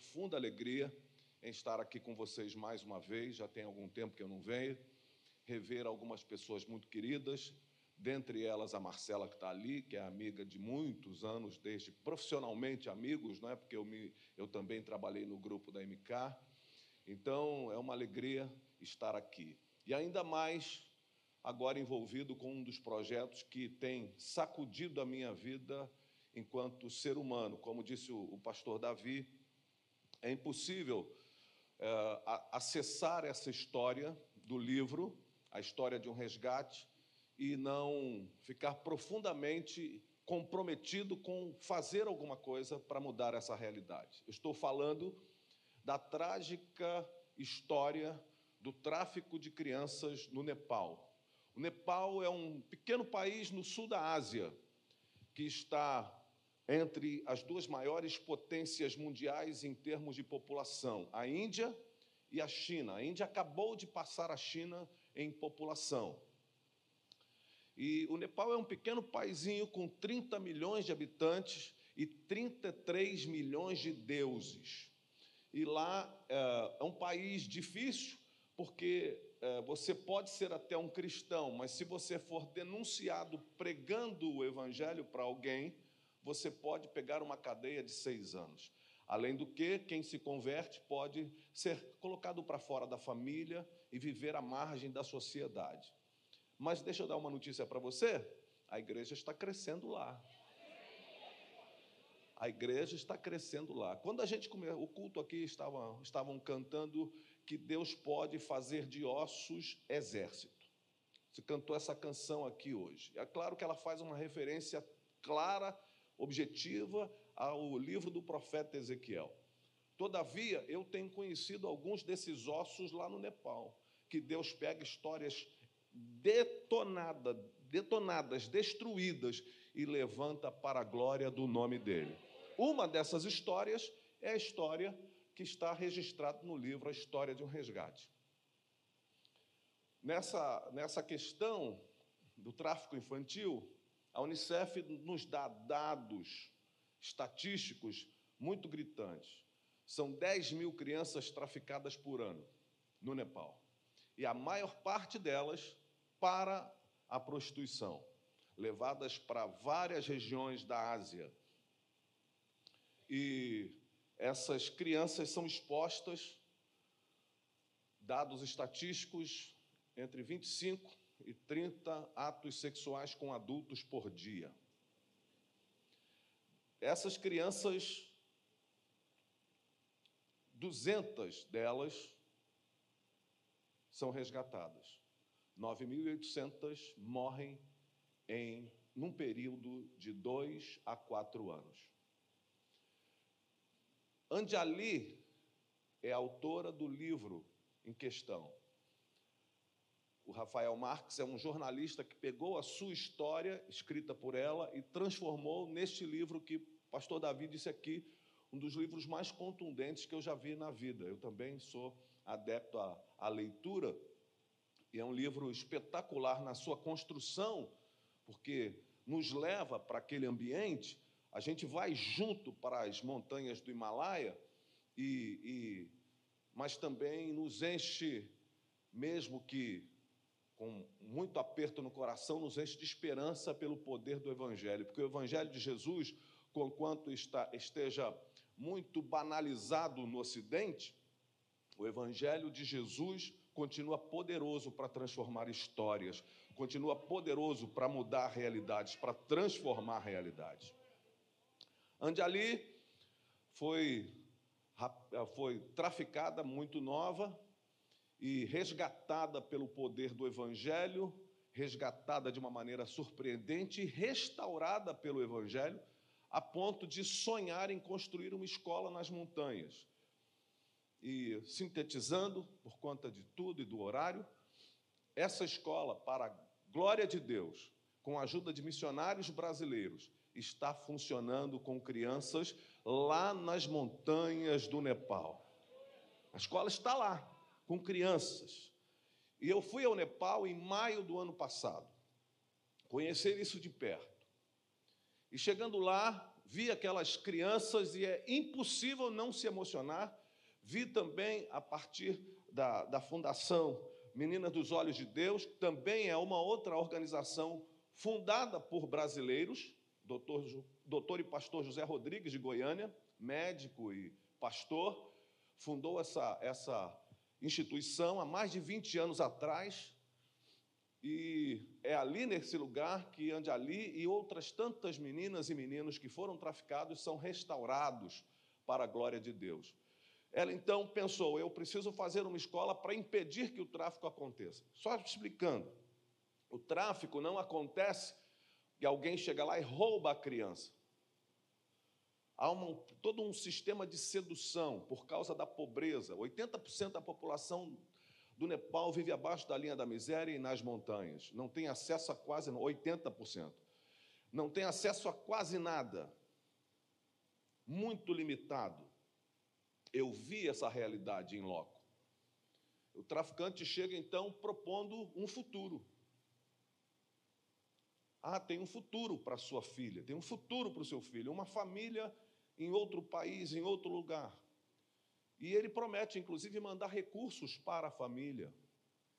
profunda alegria em estar aqui com vocês mais uma vez. Já tem algum tempo que eu não venho. Rever algumas pessoas muito queridas, dentre elas a Marcela, que está ali, que é amiga de muitos anos, desde profissionalmente amigos, não é? porque eu, me, eu também trabalhei no grupo da MK. Então, é uma alegria estar aqui. E ainda mais agora envolvido com um dos projetos que tem sacudido a minha vida enquanto ser humano. Como disse o, pastor Davi, é impossível é, acessar essa história do livro, a história de um resgate, e não ficar profundamente comprometido com fazer alguma coisa para mudar essa realidade. Eu estou falando da trágica história do tráfico de crianças no Nepal. O Nepal é um pequeno país no sul da Ásia que está entre as duas maiores potências mundiais em termos de população, a Índia e a China. A Índia acabou de passar a China em população. E o Nepal é um pequeno paizinho com 30 milhões de habitantes e 33 milhões de deuses. E lá é, é um país difícil, porque é, você pode ser até um cristão, mas se você for denunciado pregando o evangelho para alguém, você pode pegar uma cadeia de seis anos. Além do que, quem se converte pode ser colocado para fora da família e viver à margem da sociedade. Mas deixa eu dar uma notícia para você: a igreja está crescendo lá. A igreja está crescendo lá. Quando a gente começou, o culto aqui estava, estavam cantando que Deus pode fazer de ossos exército. Você cantou essa canção aqui hoje. É claro que ela faz uma referência clara objetiva ao livro do profeta Ezequiel. Todavia, eu tenho conhecido alguns desses ossos lá no Nepal, que Deus pega histórias detonadas, detonadas, destruídas e levanta para a glória do nome dele. Uma dessas histórias é a história que está registrada no livro A História de um Resgate. Nessa, nessa questão do tráfico infantil, a Unicef nos dá dados estatísticos muito gritantes. São 10 mil crianças traficadas por ano no Nepal. E a maior parte delas para a prostituição, levadas para várias regiões da Ásia. E essas crianças são expostas, dados estatísticos, entre 25 e 30 atos sexuais com adultos por dia. Essas crianças, 200 delas são resgatadas. 9.800 morrem em num período de dois a quatro anos. Anjali é autora do livro em questão. O Rafael Marques é um jornalista que pegou a sua história, escrita por ela, e transformou neste livro que o pastor Davi disse aqui, um dos livros mais contundentes que eu já vi na vida. Eu também sou adepto à, à leitura, e é um livro espetacular na sua construção, porque nos leva para aquele ambiente, a gente vai junto para as montanhas do Himalaia, e, e mas também nos enche, mesmo que com muito aperto no coração, nos enche de esperança pelo poder do Evangelho, porque o Evangelho de Jesus, conquanto está, esteja muito banalizado no Ocidente, o Evangelho de Jesus continua poderoso para transformar histórias, continua poderoso para mudar realidades, para transformar realidades. Anjali foi, foi traficada muito nova, e resgatada pelo poder do Evangelho, resgatada de uma maneira surpreendente e restaurada pelo Evangelho, a ponto de sonhar em construir uma escola nas montanhas. E sintetizando, por conta de tudo e do horário, essa escola, para a glória de Deus, com a ajuda de missionários brasileiros, está funcionando com crianças lá nas montanhas do Nepal. A escola está lá, com crianças. E eu fui ao Nepal em maio do ano passado, conhecer isso de perto. E chegando lá, vi aquelas crianças e é impossível não se emocionar. Vi também, a partir da, da Fundação Meninas dos Olhos de Deus, que também é uma outra organização fundada por brasileiros, doutor, doutor e pastor José Rodrigues de Goiânia, médico e pastor, fundou essa, essa instituição há mais de 20 anos atrás, e é ali nesse lugar que ali e outras tantas meninas e meninos que foram traficados são restaurados para a glória de Deus. Ela então pensou: eu preciso fazer uma escola para impedir que o tráfico aconteça. Só explicando: o tráfico não acontece que alguém chega lá e rouba a criança. Há uma, todo um sistema de sedução por causa da pobreza. 80% da população do Nepal vive abaixo da linha da miséria e nas montanhas. Não tem acesso a quase 80%. Não tem acesso a quase nada. Muito limitado. Eu vi essa realidade em loco. O traficante chega então propondo um futuro. Ah, tem um futuro para sua filha, tem um futuro para o seu filho, uma família em outro país, em outro lugar. E ele promete, inclusive, mandar recursos para a família.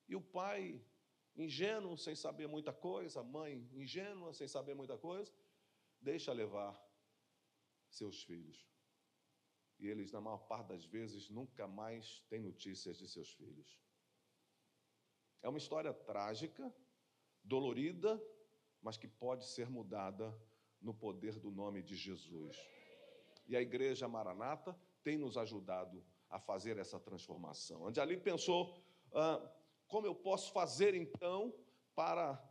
E o pai, ingênuo, sem saber muita coisa, a mãe, ingênua, sem saber muita coisa, deixa levar seus filhos. E eles, na maior parte das vezes, nunca mais têm notícias de seus filhos. É uma história trágica, dolorida, mas que pode ser mudada no poder do nome de Jesus. E a igreja Maranata tem nos ajudado a fazer essa transformação. ali pensou: ah, como eu posso fazer então para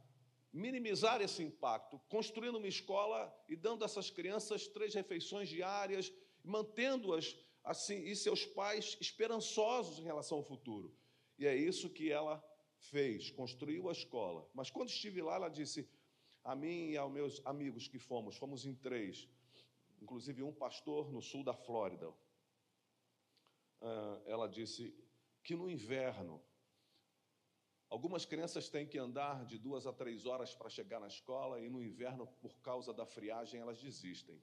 minimizar esse impacto? Construindo uma escola e dando a essas crianças três refeições diárias, mantendo-as assim e seus pais esperançosos em relação ao futuro. E é isso que ela fez, construiu a escola. Mas quando estive lá, ela disse a mim e aos meus amigos que fomos, fomos em três, inclusive um pastor no sul da Flórida, ah, ela disse que no inverno, algumas crianças têm que andar de duas a três horas para chegar na escola e no inverno, por causa da friagem, elas desistem.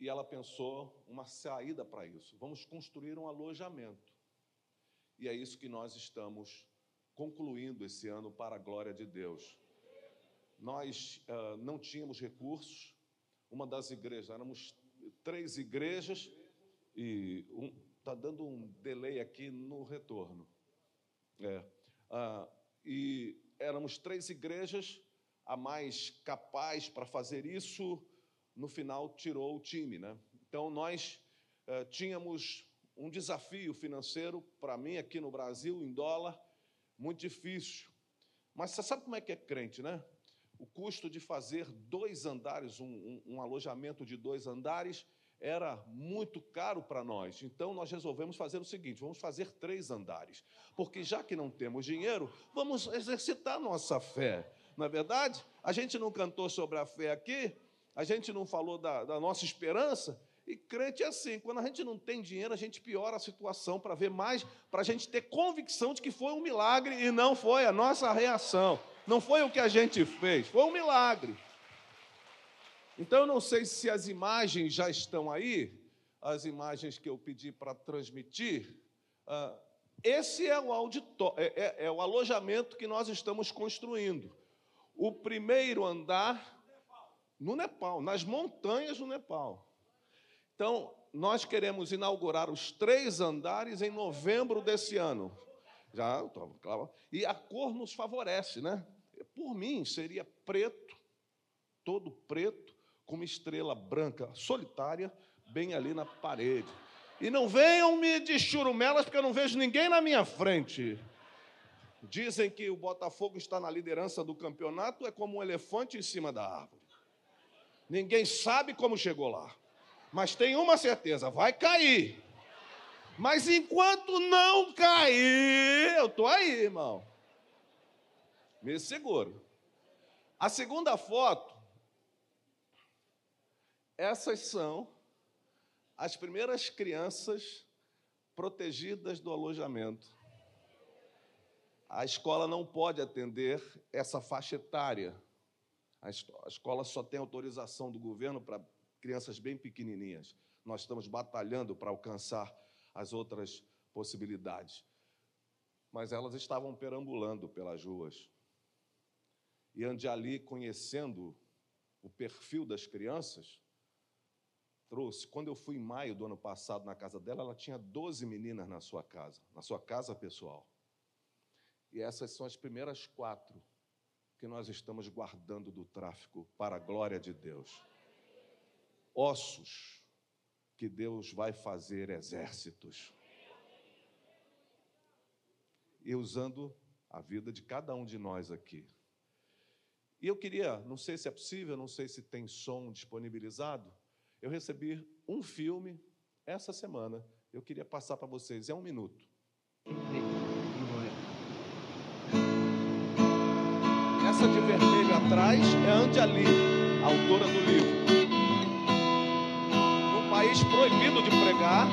E ela pensou uma saída para isso. Vamos construir um alojamento. E é isso que nós estamos concluindo esse ano para a glória de Deus. Nós uh, não tínhamos recursos, uma das igrejas, éramos três igrejas, e está dando um delay aqui no retorno. É, ah, e éramos três igrejas, a mais capaz para fazer isso, no final tirou o time. Né? Então, nós eh, tínhamos um desafio financeiro, para mim, aqui no Brasil, em dólar, muito difícil. Mas você sabe como é que é crente, né? O custo de fazer dois andares, um, um, um alojamento de dois andares, era muito caro para nós. Então nós resolvemos fazer o seguinte: vamos fazer três andares. Porque já que não temos dinheiro, vamos exercitar nossa fé. Não é verdade? A gente não cantou sobre a fé aqui, a gente não falou da, da nossa esperança. E crente é assim: quando a gente não tem dinheiro, a gente piora a situação para ver mais, para a gente ter convicção de que foi um milagre e não foi a nossa reação. Não foi o que a gente fez, foi um milagre. Então, eu não sei se as imagens já estão aí, as imagens que eu pedi para transmitir. Uh, esse é o, auditório, é, é, é o alojamento que nós estamos construindo. O primeiro andar no Nepal, nas montanhas do Nepal. Então, nós queremos inaugurar os três andares em novembro desse ano. Já, claro. E a cor nos favorece, né? Por mim, seria preto, todo preto, com uma estrela branca solitária bem ali na parede. E não venham me de churumelas, porque eu não vejo ninguém na minha frente. Dizem que o Botafogo está na liderança do campeonato, é como um elefante em cima da árvore. Ninguém sabe como chegou lá. Mas tem uma certeza: vai cair. Mas enquanto não cair, eu estou aí, irmão. Me seguro. A segunda foto essas são as primeiras crianças protegidas do alojamento. A escola não pode atender essa faixa etária. A escola só tem autorização do governo para crianças bem pequenininhas. Nós estamos batalhando para alcançar as outras possibilidades. Mas elas estavam perambulando pelas ruas. E ande ali conhecendo o perfil das crianças, trouxe. Quando eu fui em maio do ano passado na casa dela, ela tinha 12 meninas na sua casa, na sua casa pessoal. E essas são as primeiras quatro que nós estamos guardando do tráfico para a glória de Deus. Ossos que Deus vai fazer exércitos. E usando a vida de cada um de nós aqui. E eu queria, não sei se é possível, não sei se tem som disponibilizado, eu recebi um filme essa semana. Eu queria passar para vocês, é um minuto. Essa de vermelho atrás é Anjali, autora do livro. País proibido de pregar,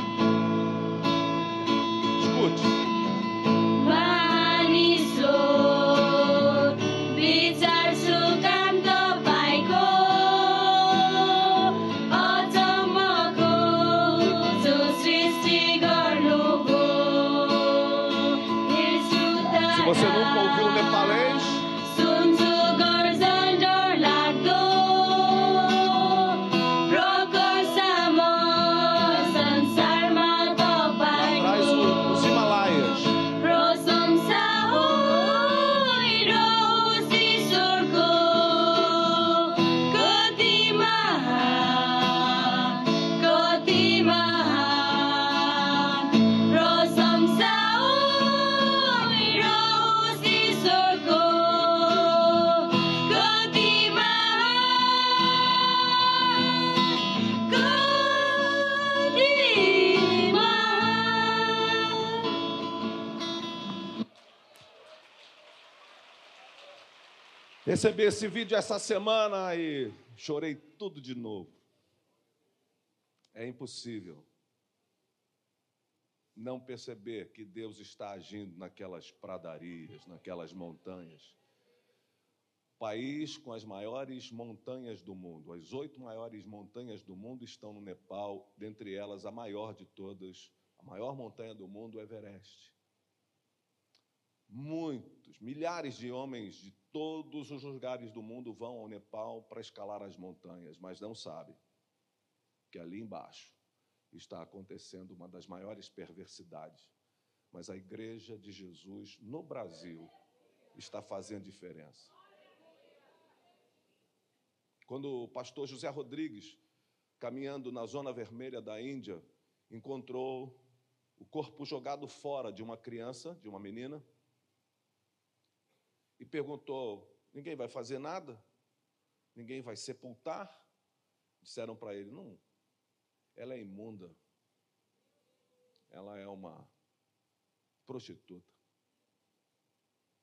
Recebi esse vídeo essa semana e chorei tudo de novo. É impossível não perceber que Deus está agindo naquelas pradarias, naquelas montanhas. País com as maiores montanhas do mundo, as oito maiores montanhas do mundo estão no Nepal, dentre elas a maior de todas, a maior montanha do mundo, o Everest. Muitos, milhares de homens de todos os lugares do mundo vão ao Nepal para escalar as montanhas, mas não sabem que ali embaixo está acontecendo uma das maiores perversidades. Mas a Igreja de Jesus no Brasil está fazendo diferença. Quando o pastor José Rodrigues, caminhando na zona vermelha da Índia, encontrou o corpo jogado fora de uma criança, de uma menina, e perguntou: ninguém vai fazer nada? Ninguém vai sepultar? Disseram para ele: não, ela é imunda. Ela é uma prostituta.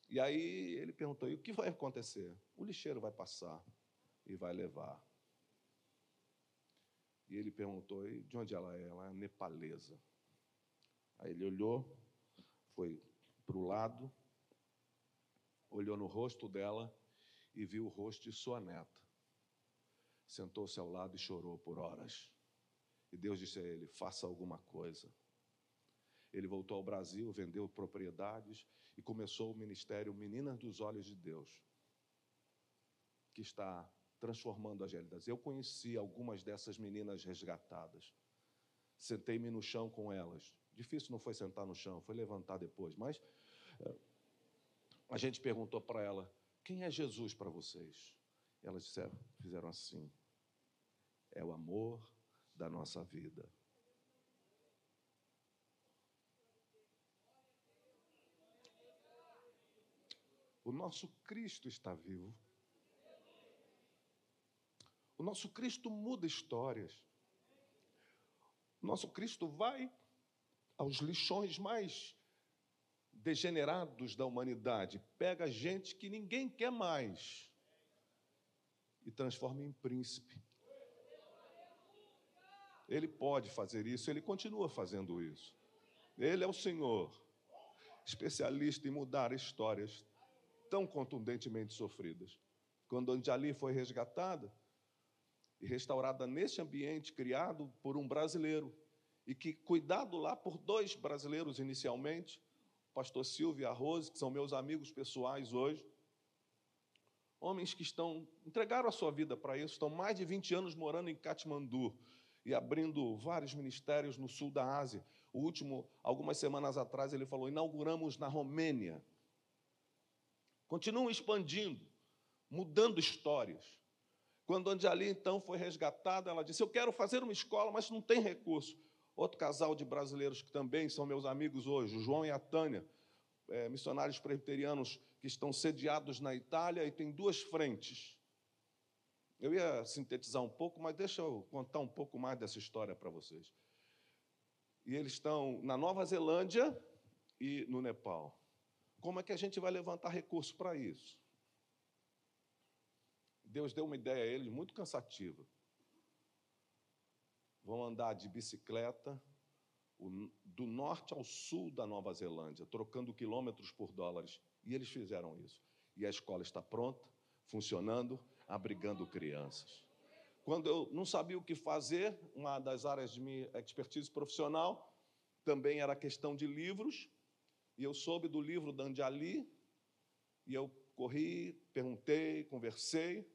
E aí ele perguntou: e o que vai acontecer? O lixeiro vai passar e vai levar. E ele perguntou: e de onde ela é? Ela é nepalesa. Aí ele olhou, foi para o lado, olhou no rosto dela e viu o rosto de sua neta. Sentou-se ao lado e chorou por horas. E Deus disse a ele: faça alguma coisa. Ele voltou ao Brasil, vendeu propriedades e começou o ministério Meninas dos Olhos de Deus, que está transformando as realidades. Eu conheci algumas dessas meninas resgatadas. Sentei-me no chão com elas. Difícil não foi sentar no chão, foi levantar depois, mas eh, a gente perguntou para ela: quem é Jesus para vocês? Elas disseram, fizeram assim: é o amor da nossa vida. O nosso Cristo está vivo. O nosso Cristo muda histórias. O nosso Cristo vai aos lixões mais degenerados da humanidade, pega gente que ninguém quer mais e transforma em príncipe. Ele pode fazer isso, ele continua fazendo isso. Ele é o Senhor, especialista em mudar histórias tão contundentemente sofridas. quando Anjali foi resgatada e restaurada nesse ambiente criado por um brasileiro e que cuidado lá por dois brasileiros inicialmente, pastor Silvio e a Rose, que são meus amigos pessoais hoje, homens que estão entregaram a sua vida para isso, estão mais de 20 anos morando em Katmandu e abrindo vários ministérios no sul da Ásia. O último, algumas semanas atrás, ele falou: inauguramos na Romênia. Continuam expandindo, mudando histórias. Quando Anjali então foi resgatada, ela disse: Eu quero fazer uma escola, mas não tem recurso. Outro casal de brasileiros que também são meus amigos hoje, o João e a Tânia, é, missionários presbiterianos que estão sediados na Itália e tem duas frentes. Eu ia sintetizar um pouco, mas deixa eu contar um pouco mais dessa história para vocês. E eles estão na Nova Zelândia e no Nepal. Como é que a gente vai levantar recursos para isso? Deus deu uma ideia a eles muito cansativa vão andar de bicicleta do norte ao sul da Nova Zelândia, trocando quilômetros por dólares. E eles fizeram isso. E a escola está pronta, funcionando, abrigando crianças. Quando eu não sabia o que fazer, uma das áreas de minha expertise profissional também era a questão de livros, e eu soube do livro da Anjali, e eu corri, perguntei, conversei,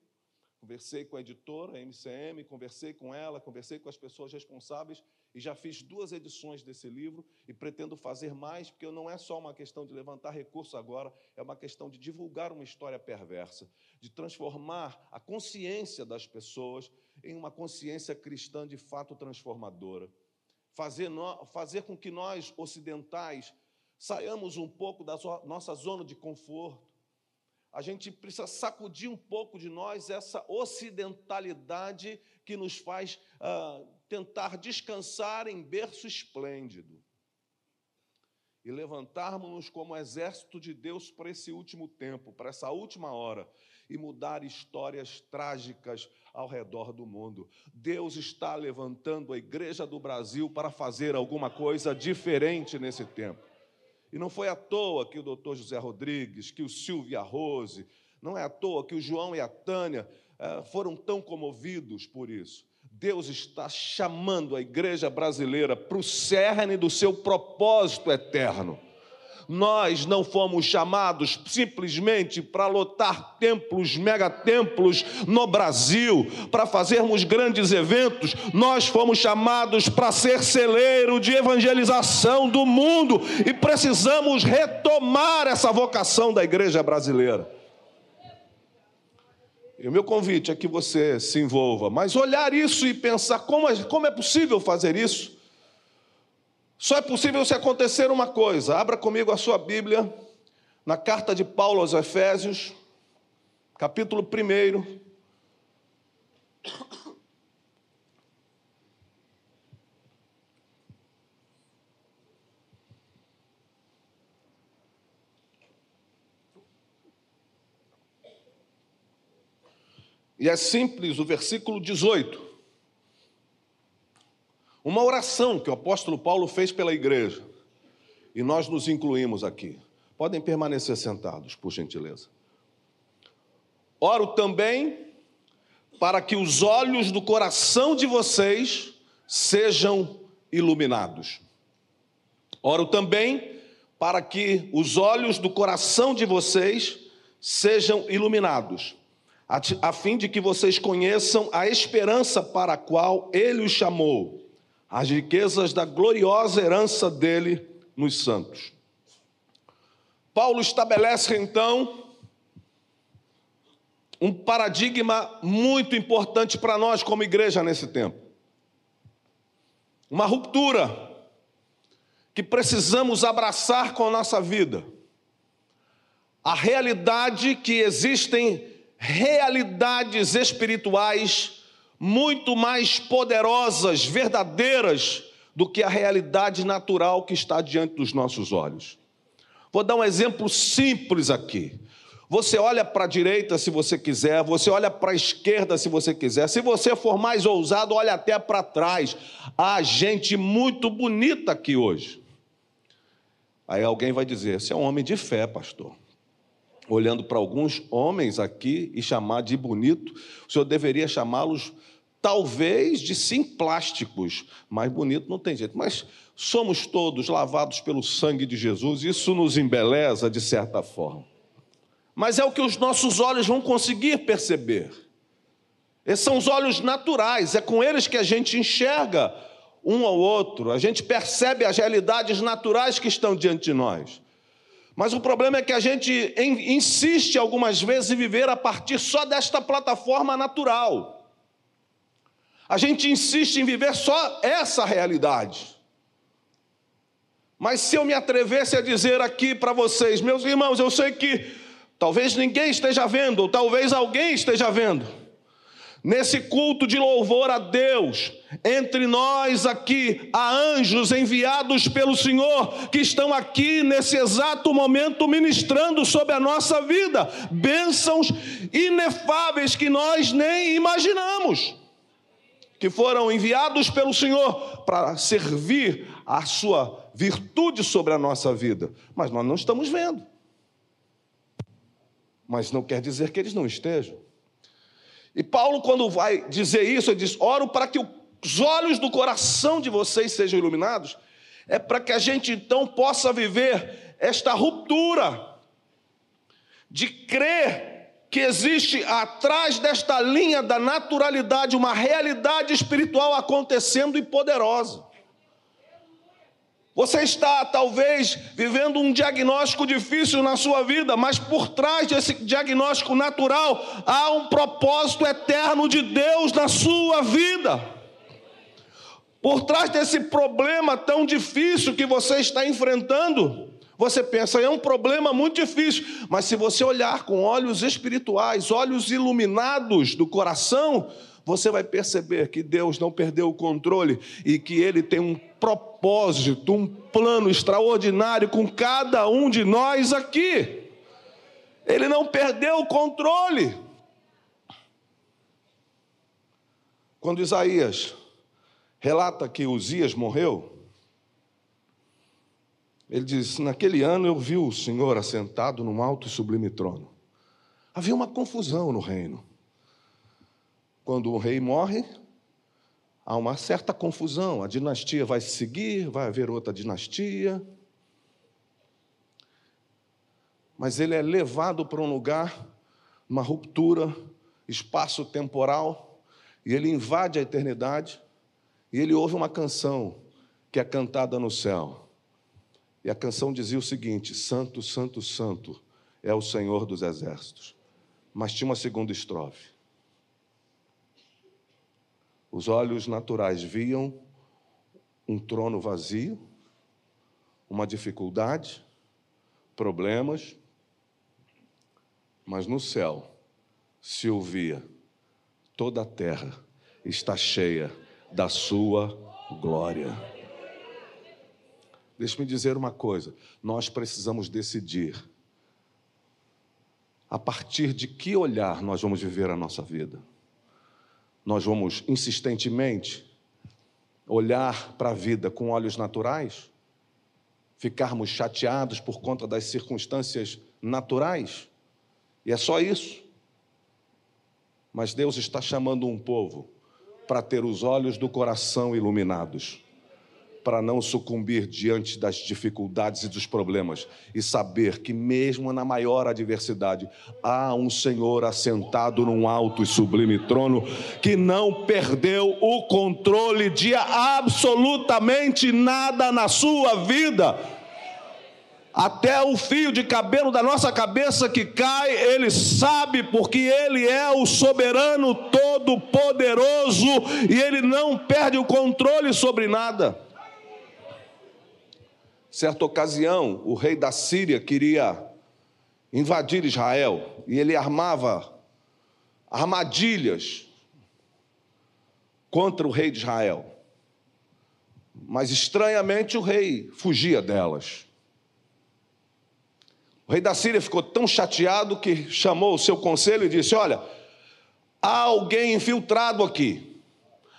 Conversei com a editora, a MCM, conversei com ela, conversei com as pessoas responsáveis e já fiz duas edições desse livro e pretendo fazer mais, porque não é só uma questão de levantar recurso agora, é uma questão de divulgar uma história perversa, de transformar a consciência das pessoas em uma consciência cristã de fato transformadora. Fazer, no, fazer com que nós, ocidentais, saiamos um pouco da nossa zona de conforto a gente precisa sacudir um pouco de nós essa ocidentalidade que nos faz uh, tentar descansar em berço esplêndido e levantarmos-nos como exército de Deus para esse último tempo, para essa última hora e mudar histórias trágicas ao redor do mundo. Deus está levantando a igreja do Brasil para fazer alguma coisa diferente nesse tempo. E não foi à toa que o doutor José Rodrigues, que o Silvio e a Rose, não é à toa que o João e a Tânia eh, foram tão comovidos por isso. Deus está chamando a igreja brasileira para o cerne do seu propósito eterno. Nós não fomos chamados simplesmente para lotar templos, megatemplos no Brasil, para fazermos grandes eventos. Nós fomos chamados para ser celeiro de evangelização do mundo e precisamos retomar essa vocação da igreja brasileira. E o meu convite é que você se envolva, mas olhar isso e pensar como é, como é possível fazer isso só é possível se acontecer uma coisa. Abra comigo a sua Bíblia na carta de Paulo aos Efésios, capítulo 1. E é simples o versículo 18. Uma oração que o apóstolo Paulo fez pela igreja. E nós nos incluímos aqui. Podem permanecer sentados, por gentileza. Oro também para que os olhos do coração de vocês sejam iluminados. Oro também para que os olhos do coração de vocês sejam iluminados, a fim de que vocês conheçam a esperança para a qual ele os chamou as riquezas da gloriosa herança dele nos santos. Paulo estabelece então um paradigma muito importante para nós como igreja nesse tempo. Uma ruptura que precisamos abraçar com a nossa vida. A realidade que existem realidades espirituais muito mais poderosas, verdadeiras, do que a realidade natural que está diante dos nossos olhos. Vou dar um exemplo simples aqui. Você olha para a direita se você quiser, você olha para a esquerda se você quiser. Se você for mais ousado, olha até para trás. Há gente muito bonita aqui hoje. Aí alguém vai dizer: Você é um homem de fé, pastor. olhando para alguns homens aqui e chamar de bonito, o senhor deveria chamá-los talvez de simplásticos, mas bonito não tem jeito. Mas somos todos lavados pelo sangue de Jesus, isso nos embeleza de certa forma. Mas é o que os nossos olhos vão conseguir perceber. Esses são os olhos naturais, é com eles que a gente enxerga um ao outro, a gente percebe as realidades naturais que estão diante de nós. Mas o problema é que a gente insiste algumas vezes em viver a partir só desta plataforma natural. A gente insiste em viver só essa realidade. Mas se eu me atrevesse a dizer aqui para vocês, meus irmãos, eu sei que talvez ninguém esteja vendo, ou talvez alguém esteja vendo Nesse culto de louvor a Deus, entre nós aqui há anjos enviados pelo Senhor que estão aqui nesse exato momento ministrando sobre a nossa vida, bênçãos inefáveis que nós nem imaginamos, que foram enviados pelo Senhor para servir a sua virtude sobre a nossa vida, mas nós não estamos vendo. Mas não quer dizer que eles não estejam. E Paulo, quando vai dizer isso, ele diz: oro para que os olhos do coração de vocês sejam iluminados, é para que a gente então possa viver esta ruptura de crer que existe atrás desta linha da naturalidade uma realidade espiritual acontecendo e poderosa. Você está talvez vivendo um diagnóstico difícil na sua vida, mas por trás desse diagnóstico natural há um propósito eterno de Deus na sua vida. Por trás desse problema tão difícil que você está enfrentando, você pensa, é um problema muito difícil, mas se você olhar com olhos espirituais, olhos iluminados do coração, você vai perceber que Deus não perdeu o controle e que Ele tem um propósito, um plano extraordinário com cada um de nós aqui. Ele não perdeu o controle. Quando Isaías relata que Uzias morreu, ele diz: Naquele ano eu vi o Senhor assentado num alto e sublime trono. Havia uma confusão no reino. Quando um rei morre, há uma certa confusão. A dinastia vai seguir, vai haver outra dinastia. Mas ele é levado para um lugar, uma ruptura espaço-temporal, e ele invade a eternidade, e ele ouve uma canção que é cantada no céu. E a canção dizia o seguinte: Santo, Santo, Santo é o Senhor dos exércitos. Mas tinha uma segunda estrofe. Os olhos naturais viam um trono vazio, uma dificuldade, problemas, mas no céu se ouvia: toda a terra está cheia da sua glória. Deixe-me dizer uma coisa: nós precisamos decidir. A partir de que olhar nós vamos viver a nossa vida? Nós vamos insistentemente olhar para a vida com olhos naturais, ficarmos chateados por conta das circunstâncias naturais, e é só isso. Mas Deus está chamando um povo para ter os olhos do coração iluminados para não sucumbir diante das dificuldades e dos problemas e saber que, mesmo na maior adversidade, há um Senhor assentado num alto e sublime trono que não perdeu o controle de absolutamente nada na sua vida. Até o fio de cabelo da nossa cabeça que cai, Ele sabe, porque Ele é o soberano todo-poderoso e Ele não perde o controle sobre nada. Certa ocasião, o rei da Síria queria invadir Israel e ele armava armadilhas contra o rei de Israel. Mas estranhamente o rei fugia delas. O rei da Síria ficou tão chateado que chamou o seu conselho e disse: Olha, há alguém infiltrado aqui,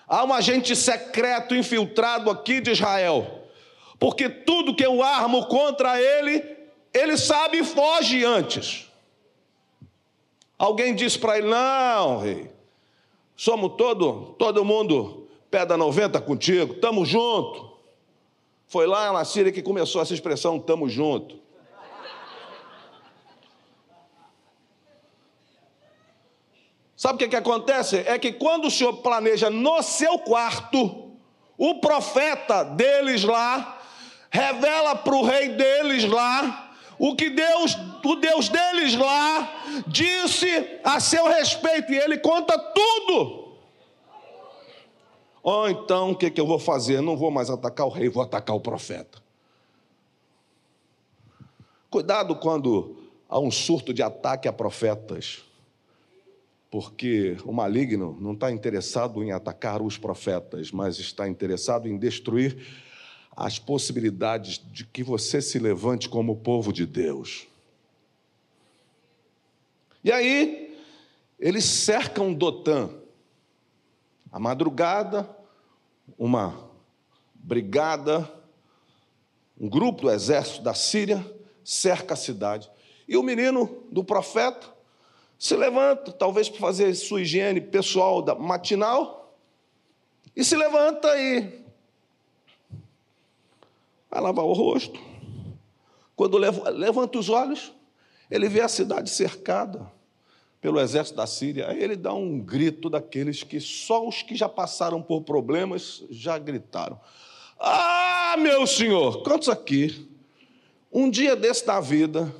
há um agente secreto infiltrado aqui de Israel porque tudo que eu armo contra ele, ele sabe e foge antes. Alguém disse para ele: Não, rei, somos todo, todo mundo pé da 90 contigo, estamos junto. Foi lá na Síria que começou essa expressão, estamos junto. Sabe o que, que acontece? É que quando o Senhor planeja no seu quarto, o profeta deles lá revela para o rei deles lá o que Deus, o Deus deles lá, disse a seu respeito, e ele conta tudo. Ou oh, então, o que, que eu vou fazer? Não vou mais atacar o rei, vou atacar o profeta. Cuidado quando há um surto de ataque a profetas, porque o maligno não está interessado em atacar os profetas, mas está interessado em destruir as possibilidades de que você se levante como povo de Deus. E aí, eles cercam Dotã. A madrugada, uma brigada, um grupo do exército da Síria cerca a cidade. E o menino do profeta se levanta, talvez para fazer sua higiene pessoal matinal, e se levanta e vai lavar o rosto. Quando levanta os olhos, ele vê a cidade cercada pelo exército da Síria. Aí ele dá um grito daqueles que só os que já passaram por problemas já gritaram. Ah, meu senhor, quantos aqui, um dia desse da vida,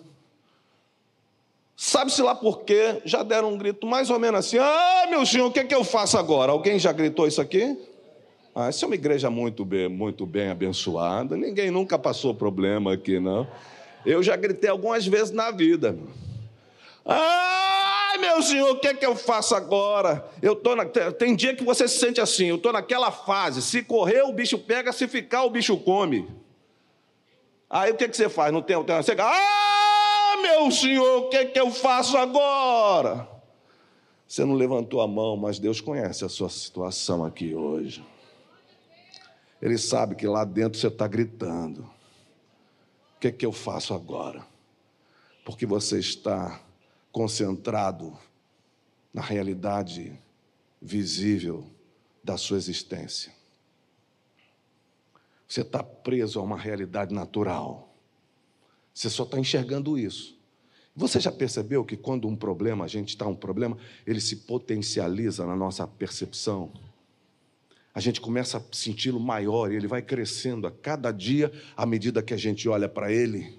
sabe-se lá por quê, já deram um grito mais ou menos assim: Ah, meu senhor, o que, é que eu faço agora? Alguém já gritou isso aqui? Ah, essa é uma igreja muito bem, muito bem abençoada. Ninguém nunca passou problema aqui, não. Eu já gritei algumas vezes na vida. Ai, meu senhor, o que é que eu faço agora? Eu tô na... Tem dia que você se sente assim, eu estou naquela fase. Se correr, o bicho pega, se ficar, o bicho come. Aí o que, é que você faz? Não tem alternativa? Você... Ah, meu senhor, o que é que eu faço agora? Você não levantou a mão, mas Deus conhece a sua situação aqui hoje. Ele sabe que lá dentro você está gritando. O que é que eu faço agora? Porque você está concentrado na realidade visível da sua existência. Você está preso a uma realidade natural. Você só está enxergando isso. Você já percebeu que quando um problema, a gente está um problema, ele se potencializa na nossa percepção? A gente começa a senti-lo maior e ele vai crescendo a cada dia à medida que a gente olha para ele.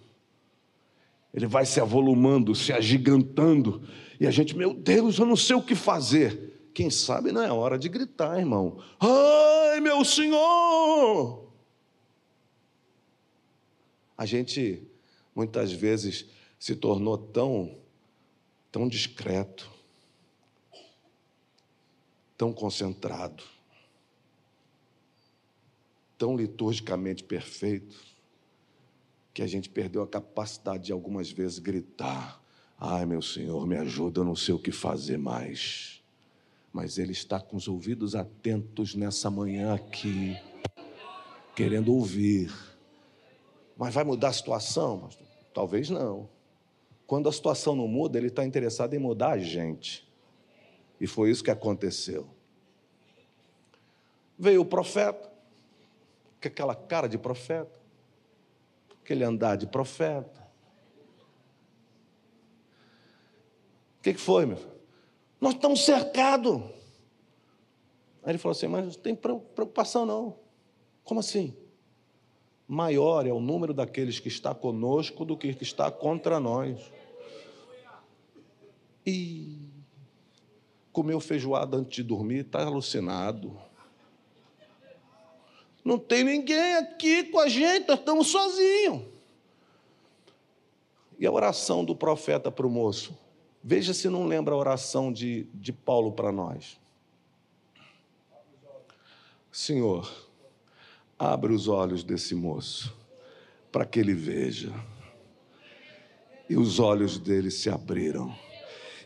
Ele vai se avolumando, se agigantando, e a gente, meu Deus, eu não sei o que fazer. Quem sabe não é hora de gritar, irmão. Ai, meu Senhor! A gente muitas vezes se tornou tão tão discreto, tão concentrado tão liturgicamente perfeito que a gente perdeu a capacidade de algumas vezes gritar: Ai, meu Senhor, me ajuda, eu não sei o que fazer mais. Mas Ele está com os ouvidos atentos nessa manhã aqui, querendo ouvir. Mas vai mudar a situação? Talvez não. Quando a situação não muda, Ele está interessado em mudar a gente. E foi isso que aconteceu. Veio o profeta, com aquela cara de profeta, aquele andar de profeta. O que, que foi, meu? Nós estamos cercados. Aí ele falou assim: Mas não tem preocupação, não. Como assim? Maior é o número daqueles que está conosco do que que está contra nós. E comeu feijoada antes de dormir, está alucinado. Não tem ninguém aqui com a gente, nós estamos sozinhos. E a oração do profeta para o moço? Veja se não lembra a oração de, de Paulo para nós. Senhor, abre os olhos desse moço, para que ele veja. E os olhos dele se abriram.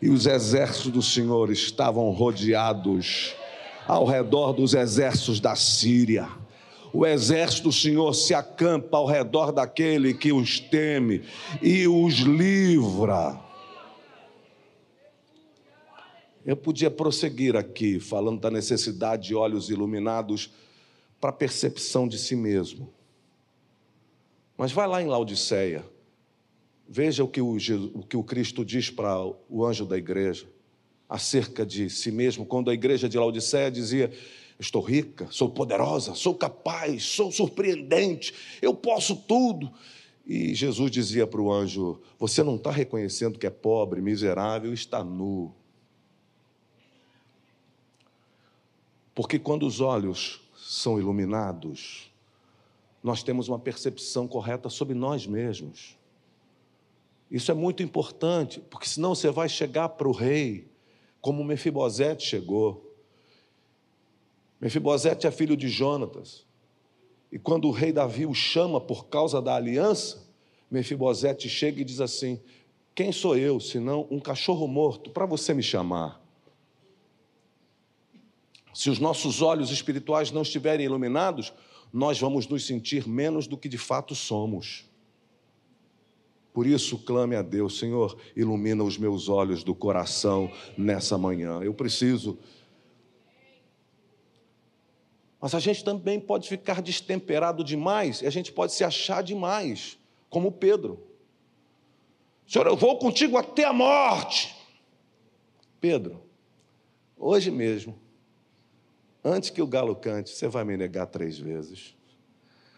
E os exércitos do Senhor estavam rodeados ao redor dos exércitos da Síria o exército do Senhor se acampa ao redor daquele que os teme e os livra. Eu podia prosseguir aqui, falando da necessidade de olhos iluminados para a percepção de si mesmo. Mas vai lá em Laodiceia, veja o que o, o que o Cristo diz para o anjo da igreja acerca de si mesmo, quando a igreja de Laodiceia dizia: Estou rica, sou poderosa, sou capaz, sou surpreendente, eu posso tudo. E Jesus dizia para o anjo: Você não está reconhecendo que é pobre, miserável, está nu. Porque quando os olhos são iluminados, nós temos uma percepção correta sobre nós mesmos. Isso é muito importante, porque senão você vai chegar para o rei como Mefibosete chegou. Mefibosete é filho de Jonatas. E quando o rei Davi o chama por causa da aliança, Mefibosete chega e diz assim: Quem sou eu, senão um cachorro morto, para você me chamar? Se os nossos olhos espirituais não estiverem iluminados, nós vamos nos sentir menos do que de fato somos. Por isso, clame a Deus, Senhor, ilumina os meus olhos do coração nessa manhã. Eu preciso. Mas a gente também pode ficar destemperado demais e a gente pode se achar demais, como Pedro. Senhor, eu vou contigo até a morte. Pedro, hoje mesmo, Antes que o galo cante, você vai me negar três vezes.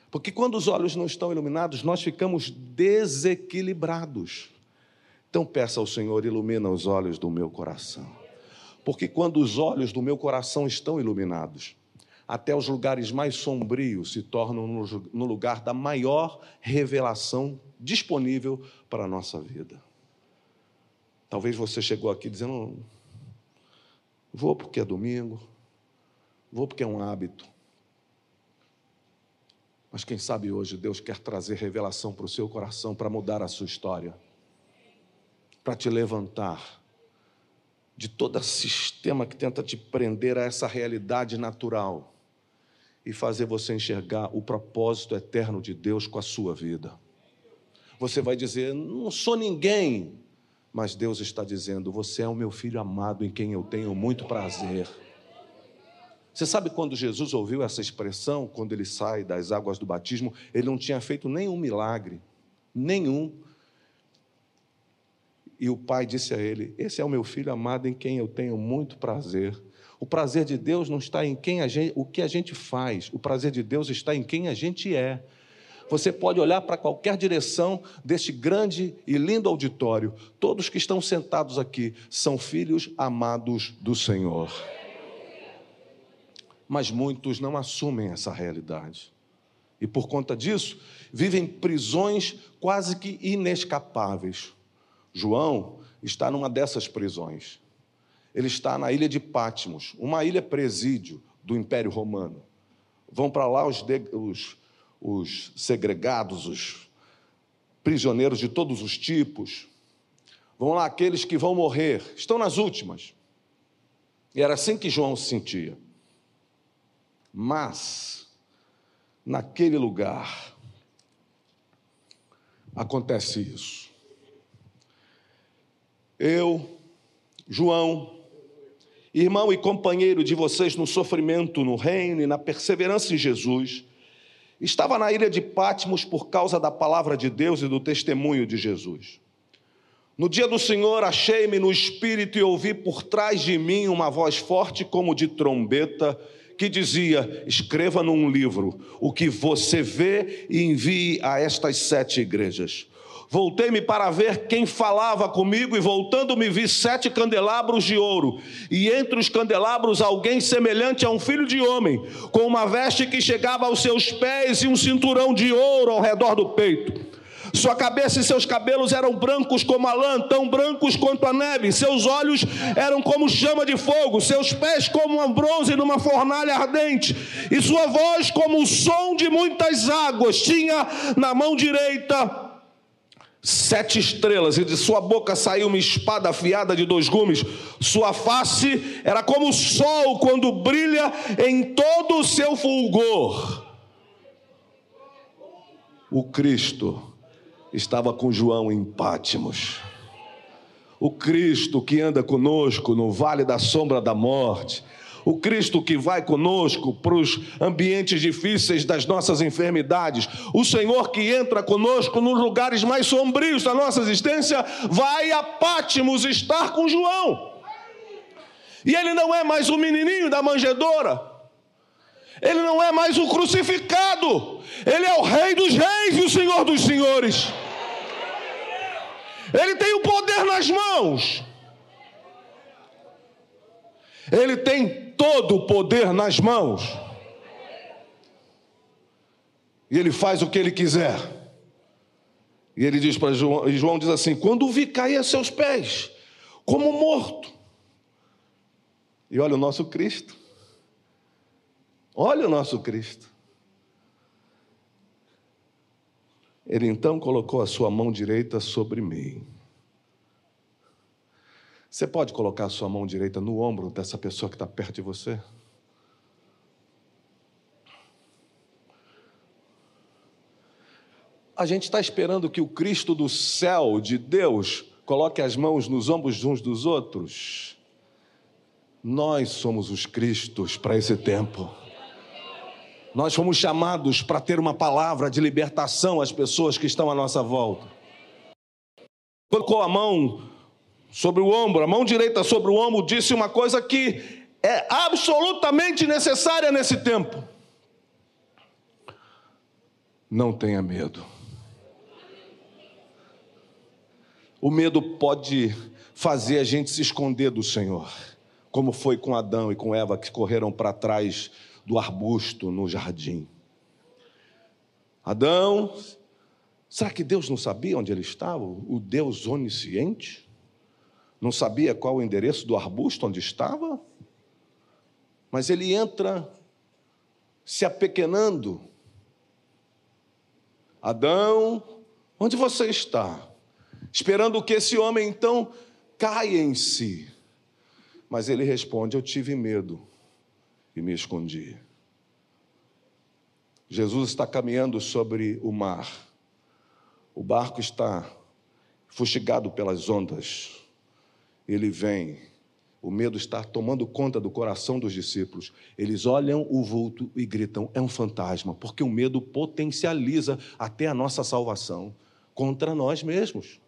Porque quando os olhos não estão iluminados, nós ficamos desequilibrados. Então peça ao Senhor, ilumina os olhos do meu coração. Porque quando os olhos do meu coração estão iluminados, até os lugares mais sombrios se tornam no lugar da maior revelação disponível para a nossa vida. Talvez você chegou aqui dizendo: vou porque é domingo, Vou porque é um hábito. Mas quem sabe hoje Deus quer trazer revelação para o seu coração para mudar a sua história, para te levantar de todo sistema que tenta te prender a essa realidade natural e fazer você enxergar o propósito eterno de Deus com a sua vida. Você vai dizer: Não sou ninguém, mas Deus está dizendo: Você é o meu filho amado em quem eu tenho muito prazer. Você sabe quando Jesus ouviu essa expressão, quando ele sai das águas do batismo, ele não tinha feito nenhum milagre, nenhum. E o pai disse a ele: Esse é o meu filho amado em quem eu tenho muito prazer. O prazer de Deus não está em quem a gente, o que a gente faz, o prazer de Deus está em quem a gente é. Você pode olhar para qualquer direção deste grande e lindo auditório. Todos que estão sentados aqui são filhos amados do Senhor mas muitos não assumem essa realidade. E por conta disso, vivem prisões quase que inescapáveis. João está numa dessas prisões. Ele está na ilha de Patmos, uma ilha presídio do Império Romano. Vão para lá os, de, os, os segregados, os prisioneiros de todos os tipos. Vão lá aqueles que vão morrer, estão nas últimas. E era assim que João se sentia. Mas, naquele lugar, acontece isso. Eu, João, irmão e companheiro de vocês no sofrimento no reino e na perseverança em Jesus, estava na ilha de Patmos por causa da palavra de Deus e do testemunho de Jesus. No dia do Senhor, achei-me no espírito e ouvi por trás de mim uma voz forte como de trombeta que dizia: escreva num livro o que você vê e envie a estas sete igrejas. Voltei-me para ver quem falava comigo, e voltando-me vi sete candelabros de ouro, e entre os candelabros alguém semelhante a um filho de homem, com uma veste que chegava aos seus pés e um cinturão de ouro ao redor do peito. Sua cabeça e seus cabelos eram brancos como a lã, tão brancos quanto a neve. Seus olhos eram como chama de fogo, seus pés como um bronze numa fornalha ardente, e sua voz como o som de muitas águas. Tinha na mão direita sete estrelas, e de sua boca saiu uma espada afiada de dois gumes. Sua face era como o sol quando brilha em todo o seu fulgor. O Cristo estava com João em Pátimos. o Cristo que anda conosco no vale da sombra da morte, o Cristo que vai conosco para os ambientes difíceis das nossas enfermidades, o Senhor que entra conosco nos lugares mais sombrios da nossa existência, vai a Pátimos estar com João. E ele não é mais o menininho da manjedoura, ele não é mais o crucificado, ele é o Rei dos Reis e o Senhor dos Senhores. Ele tem o poder nas mãos. Ele tem todo o poder nas mãos. E ele faz o que ele quiser. E ele diz para João, e João diz assim: quando o vi cair a seus pés, como morto. E olha o nosso Cristo. Olha o nosso Cristo. Ele então colocou a sua mão direita sobre mim. Você pode colocar a sua mão direita no ombro dessa pessoa que está perto de você? A gente está esperando que o Cristo do céu, de Deus, coloque as mãos nos ombros uns dos outros. Nós somos os Cristos para esse tempo. Nós fomos chamados para ter uma palavra de libertação às pessoas que estão à nossa volta. Colocou a mão sobre o ombro, a mão direita sobre o ombro, disse uma coisa que é absolutamente necessária nesse tempo. Não tenha medo. O medo pode fazer a gente se esconder do Senhor, como foi com Adão e com Eva que correram para trás do arbusto no jardim. Adão, será que Deus não sabia onde ele estava? O Deus onisciente? Não sabia qual o endereço do arbusto onde estava? Mas ele entra se apequenando. Adão, onde você está? Esperando que esse homem então caia em si. Mas ele responde: Eu tive medo e me escondi. Jesus está caminhando sobre o mar. O barco está fustigado pelas ondas. Ele vem. O medo está tomando conta do coração dos discípulos. Eles olham o vulto e gritam: é um fantasma, porque o medo potencializa até a nossa salvação contra nós mesmos.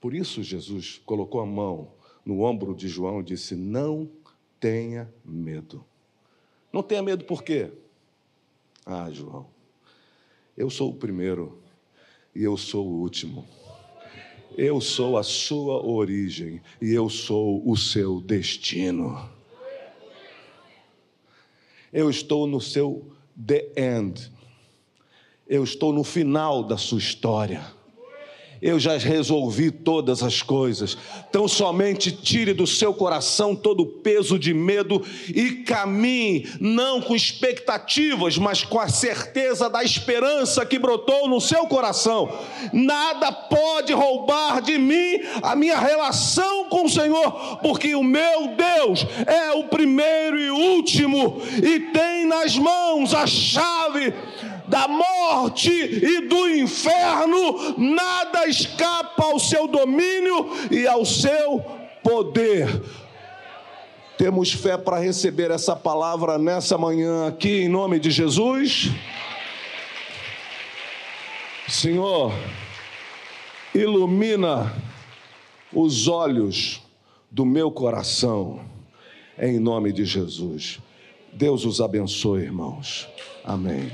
Por isso, Jesus colocou a mão no ombro de João e disse: Não tenha medo. Não tenha medo por quê? Ah, João, eu sou o primeiro e eu sou o último. Eu sou a sua origem e eu sou o seu destino. Eu estou no seu the end. Eu estou no final da sua história eu já resolvi todas as coisas. Então somente tire do seu coração todo o peso de medo e caminhe, não com expectativas, mas com a certeza da esperança que brotou no seu coração. Nada pode roubar de mim a minha relação com o Senhor, porque o meu Deus é o primeiro e último e tem nas mãos a chave da morte e do inferno, nada escapa ao seu domínio e ao seu poder. Temos fé para receber essa palavra nessa manhã aqui, em nome de Jesus. Senhor, ilumina os olhos do meu coração, em nome de Jesus. Deus os abençoe, irmãos. Amém.